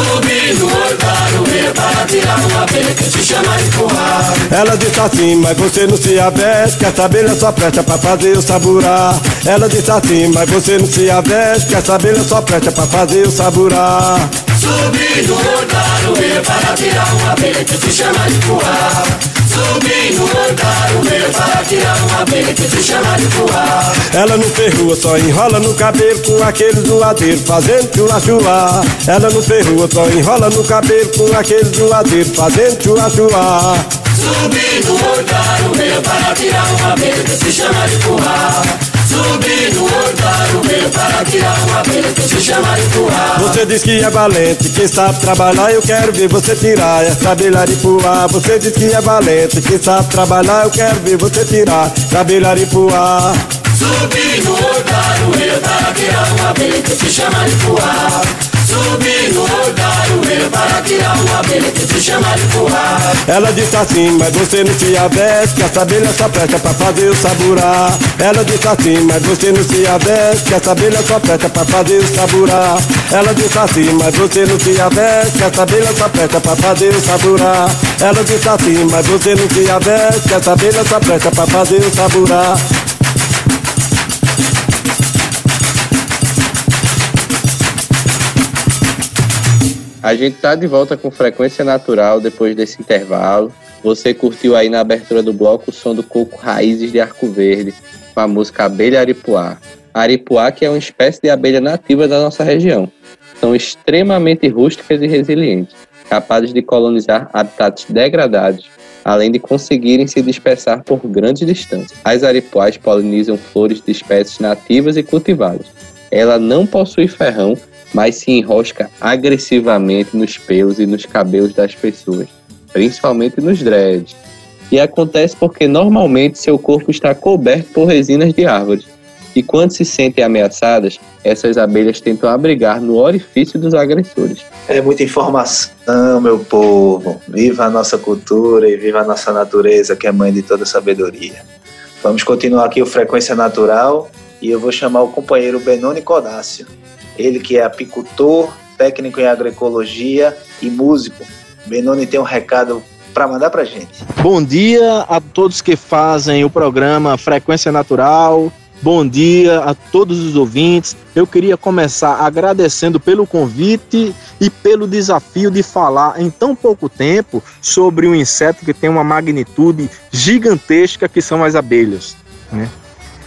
Subi no da aroeira para tirar uma abelha que se chama Aripuá. Ela disse assim, mas você não se aveste, que essa abelha só presta pra fazer o saburá. Ela disse assim, mas você não se aveste, que essa abelha só presta pra fazer o saburá. Subi no olho da aroeira para tirar uma abelha que se chama Aripuá. Subi no olho da aroeira para tirar uma abelha que se chama Aripuá. Ela no ferrua só enrola no cabelo com aquele zoadeiro fazendo chua-chua. Ela no ferrua só enrola no cabelo com aquele zoadeiro fazendo chua-chua. Subi no olho da aroeira para tirar uma abelha que se chama Aripuá. Subi no da aroeira para tirar uma abelha que se chama Aripuá. Você diz que é valente, que sabe trabalhar, eu quero ver você tirar essa abelha Aripuá. Você diz que é valente, que sabe trabalhar, eu quero ver você tirar essa abelha Aripuá. Subi no da aroeira para tirar uma abelha que se chama Aripuá. Subi no aroeira para tirar uma abelha que se chama Aripuá. Ela disse assim, mas você não se aveste, que essa abelha só presta pra fazer o saburá. Ela disse assim, mas você não se aveste, que essa abelha só presta pra fazer o saburá. Ela disse assim, mas você não se aveste, que essa abelha só presta pra fazer o saburá. Ela disse assim, mas você não se aveste, que essa abelha só presta pra fazer o saburá. A gente tá de volta com frequência natural depois desse intervalo. Você curtiu aí na abertura do bloco o som do coco Raízes de Arco Verde, com a música Abelha Aripuá. Aripuá que é uma espécie de abelha nativa da nossa região. São extremamente rústicas e resilientes, capazes de colonizar habitats degradados, além de conseguirem se dispersar por grandes distâncias. As aripuás polinizam flores de espécies nativas e cultivadas. Ela não possui ferrão, mas se enrosca agressivamente nos pelos e nos cabelos das pessoas, principalmente nos dreads. E acontece porque normalmente seu corpo está coberto por resinas de árvores. E quando se sentem ameaçadas, essas abelhas tentam abrigar no orifício dos agressores. É muita informação, meu povo. Viva a nossa cultura e viva a nossa natureza, que é mãe de toda sabedoria. Vamos continuar aqui o Frequência Natural e eu vou chamar o companheiro Benoni Codácio. Ele que é apicultor, técnico em agroecologia e músico. Benoni tem um recado para mandar para gente. Bom dia a todos que fazem o programa Frequência Natural. Bom dia a todos os ouvintes. Eu queria começar agradecendo pelo convite e pelo desafio de falar em tão pouco tempo sobre um inseto que tem uma magnitude gigantesca que são as abelhas. Né?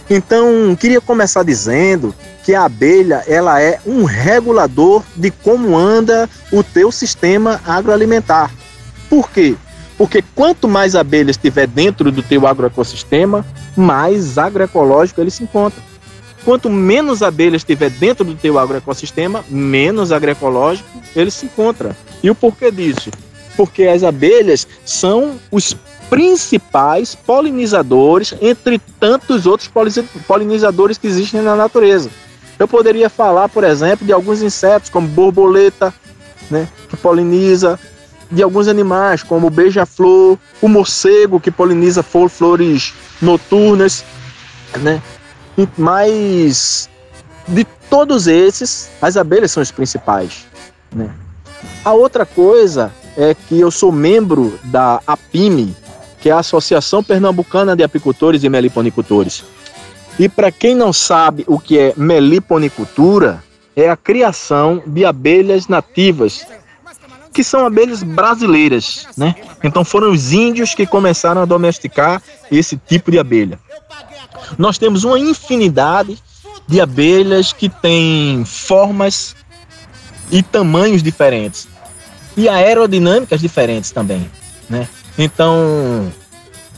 Então, queria começar dizendo que a abelha ela é um regulador de como anda o teu sistema agroalimentar. Por quê? Porque quanto mais abelhas tiver dentro do teu agroecossistema, mais agroecológico ele se encontra. Quanto menos abelhas tiver dentro do teu agroecossistema, menos agroecológico ele se encontra. E o porquê disso? Porque as abelhas são os principais polinizadores entre tantos outros polinizadores que existem na natureza. Eu poderia falar, por exemplo, de alguns insetos como borboleta, né, que poliniza, de alguns animais, como o beija-flor, o morcego, que poliniza flores noturnas, né? Mas de todos esses, as abelhas são os principais, né? A outra coisa é que eu sou membro da APIME, que é a Associação Pernambucana de Apicultores e Meliponicultores. E para quem não sabe o que é meliponicultura, é a criação de abelhas nativas que são abelhas brasileiras, né? Então foram os índios que começaram a domesticar esse tipo de abelha. Nós temos uma infinidade de abelhas que têm formas e tamanhos diferentes e aerodinâmicas diferentes também, né? Então,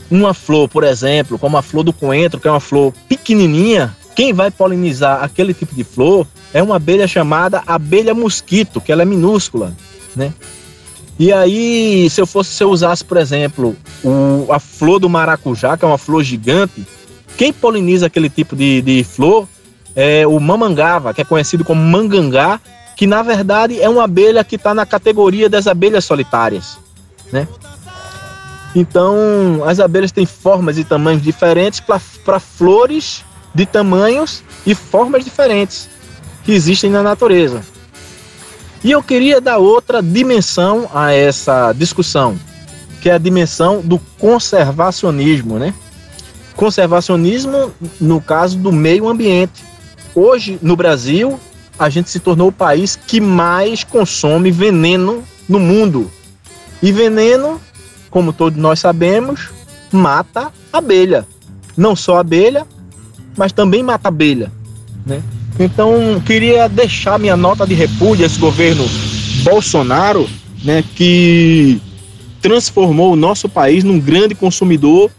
uma flor, por exemplo, como a flor do coentro, que é uma flor pequenininha, quem vai polinizar aquele tipo de flor é uma abelha chamada abelha mosquito, que ela é minúscula né? E aí, se eu fosse, se eu usasse, por exemplo, o, a flor do maracujá, que é uma flor gigante, quem poliniza aquele tipo de, de flor é o mamangava, que é conhecido como mangangá, que na verdade é uma abelha que está na categoria das abelhas solitárias, né? Então, as abelhas têm formas e tamanhos diferentes para flores de tamanhos e formas diferentes que existem na natureza. E eu queria dar outra dimensão a essa discussão, que é a dimensão do conservacionismo, né? Conservacionismo no caso do meio ambiente. Hoje, no Brasil, a gente se tornou o país que mais consome veneno no mundo. E veneno, como todos nós sabemos, mata abelha. Não só abelha, mas também mata abelha, né? Então, queria deixar minha nota de repúdio a esse governo Bolsonaro, né, que transformou o nosso país num grande consumidor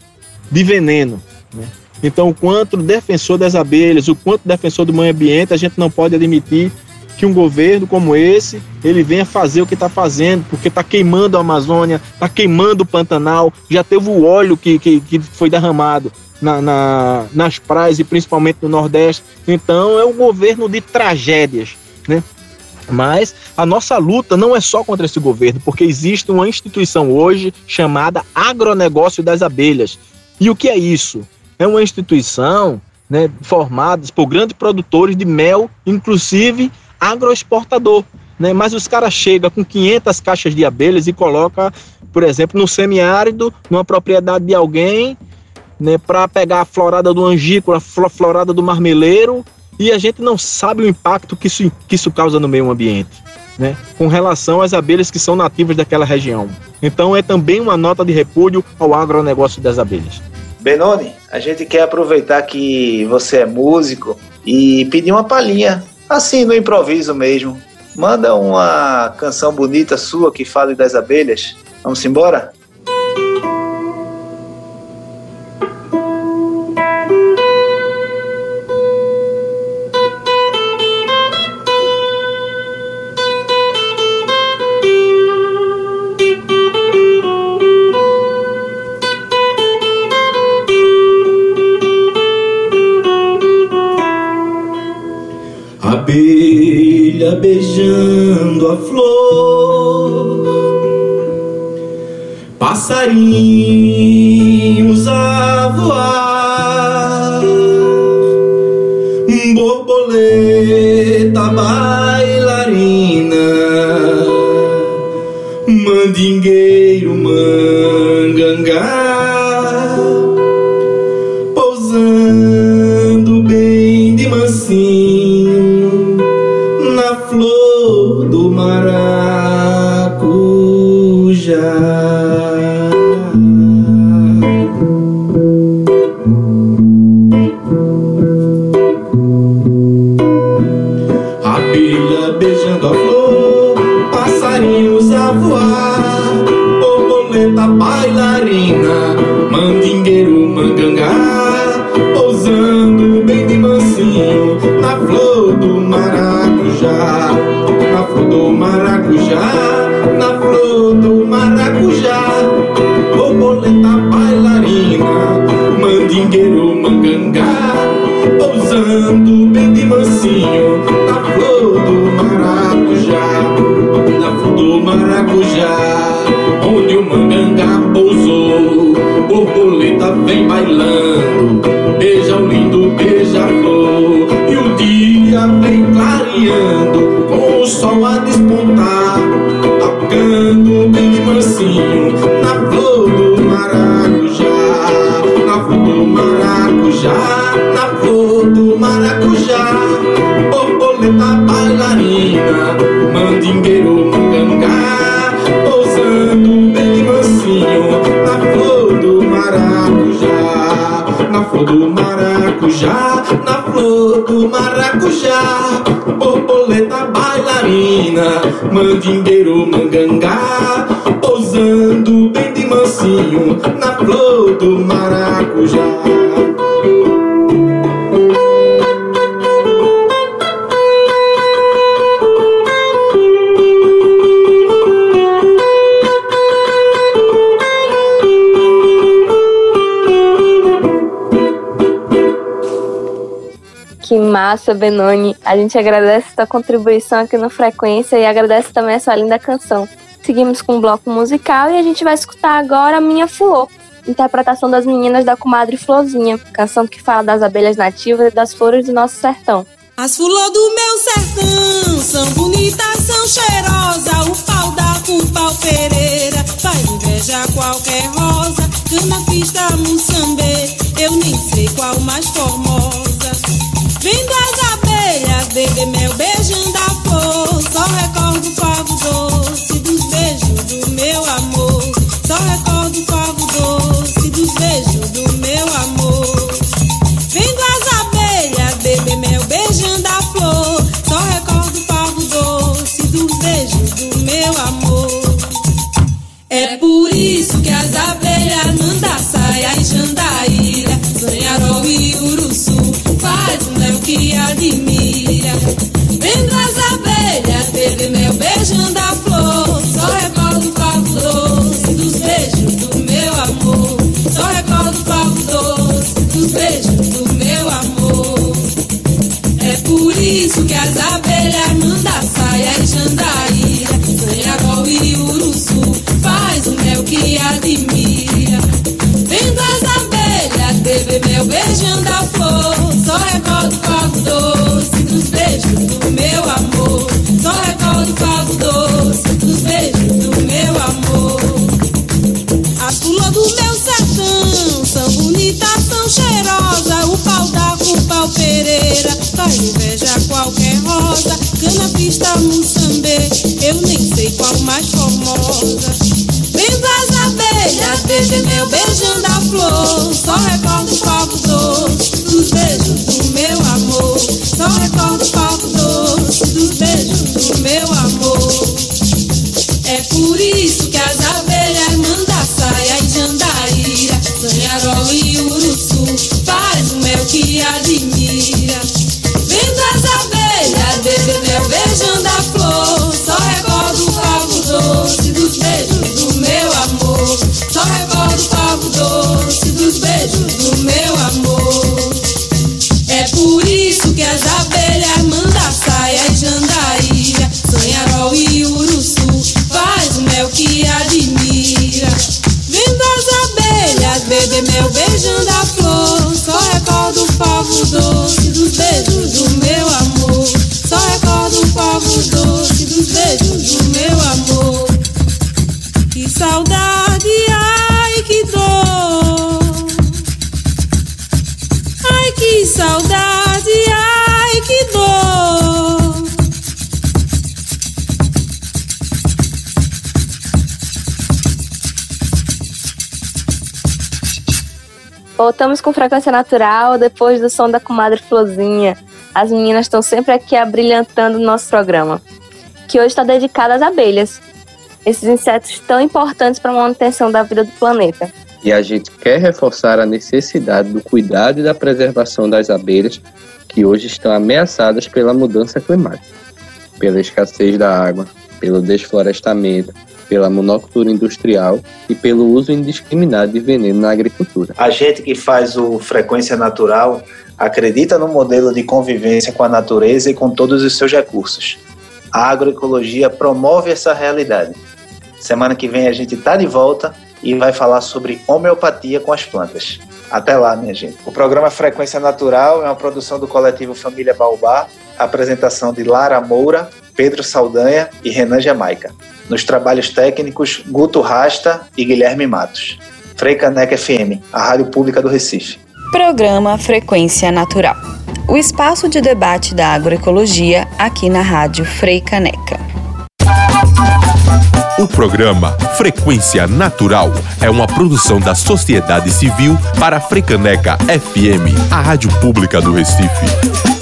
de veneno. Né? Então, quanto defensor das abelhas, o quanto defensor do meio ambiente, a gente não pode admitir que um governo como esse ele venha fazer o que está fazendo, porque está queimando a Amazônia, está queimando o Pantanal, já teve o óleo que, que, que foi derramado na, na, nas praias e principalmente no Nordeste. Então é um governo de tragédias, né? Mas a nossa luta não é só contra esse governo, porque existe uma instituição hoje chamada Agronegócio das Abelhas. E o que é isso? É uma instituição né, formada por grandes produtores de mel, inclusive agroexportador. Né? Mas os caras chegam com 500 caixas de abelhas e colocam, por exemplo, no semiárido, numa propriedade de alguém, né, para pegar a florada do angícola, a florada do marmeleiro, e a gente não sabe o impacto que isso, que isso causa no meio ambiente, né, com relação às abelhas que são nativas daquela região. Então é também uma nota de repúdio ao agronegócio das abelhas. Benoni, a gente quer aproveitar que você é músico e pedir uma palhinha, assim no improviso mesmo. Manda uma canção bonita sua que fale das abelhas. Vamos embora? beijando abelha beijando a flor, passarinho maracujá Na flor do maracujá. Borboleta bailarina Mandingueiro mangangá, Pousando bem mansinho Na flor do maracujá. Na flor do maracujá Na flor do maracujá. Borboleta bailarina Mandingueiro mangangá, Pousando bem de mansinho Na flor do maracujá. Massa, Benoni. A gente agradece sua contribuição aqui no Frequência e agradece também a sua linda canção. Seguimos com um bloco musical e a gente vai escutar agora a Minha Flor, interpretação das meninas da comadre Florzinha, canção que fala das abelhas nativas e das flores do nosso sertão. As flores do meu sertão são bonitas, são cheirosas. O pau dá com pau pereira, faz inveja qualquer rosa. Cana, pista, muçambê, eu nem sei qual mais formosa. Vindo as abelhas, beber meu beijinho da flor. Só recordo favor. Voltamos com frequência natural depois do som da comadre Flozinha. As meninas estão sempre aqui abrilhantando o nosso programa, que hoje está dedicado às abelhas, esses insetos tão importantes para a manutenção da vida do planeta. E a gente quer reforçar a necessidade do cuidado e da preservação das abelhas que hoje estão ameaçadas pela mudança climática, pela escassez da água, pelo desflorestamento, pela monocultura industrial e pelo uso indiscriminado de veneno na agricultura. A gente que faz o Frequência Natural acredita no modelo de convivência com a natureza e com todos os seus recursos. A agroecologia promove essa realidade. Semana que vem a gente está de volta e vai falar sobre homeopatia com as plantas. Até lá, minha gente. O programa Frequência Natural é uma produção do coletivo Família Baobá, apresentação de Lara Moura, Pedro Saldanha e Renan Jamaica. Nos trabalhos técnicos, Guto Rasta e Guilherme Matos. Freicaneca FM, a rádio pública do Recife. Programa Frequência Natural. O espaço de debate da agroecologia aqui na Rádio Frei Caneca. O programa Frequência Natural é uma produção da sociedade civil para a Frecaneca FM, a rádio pública do Recife.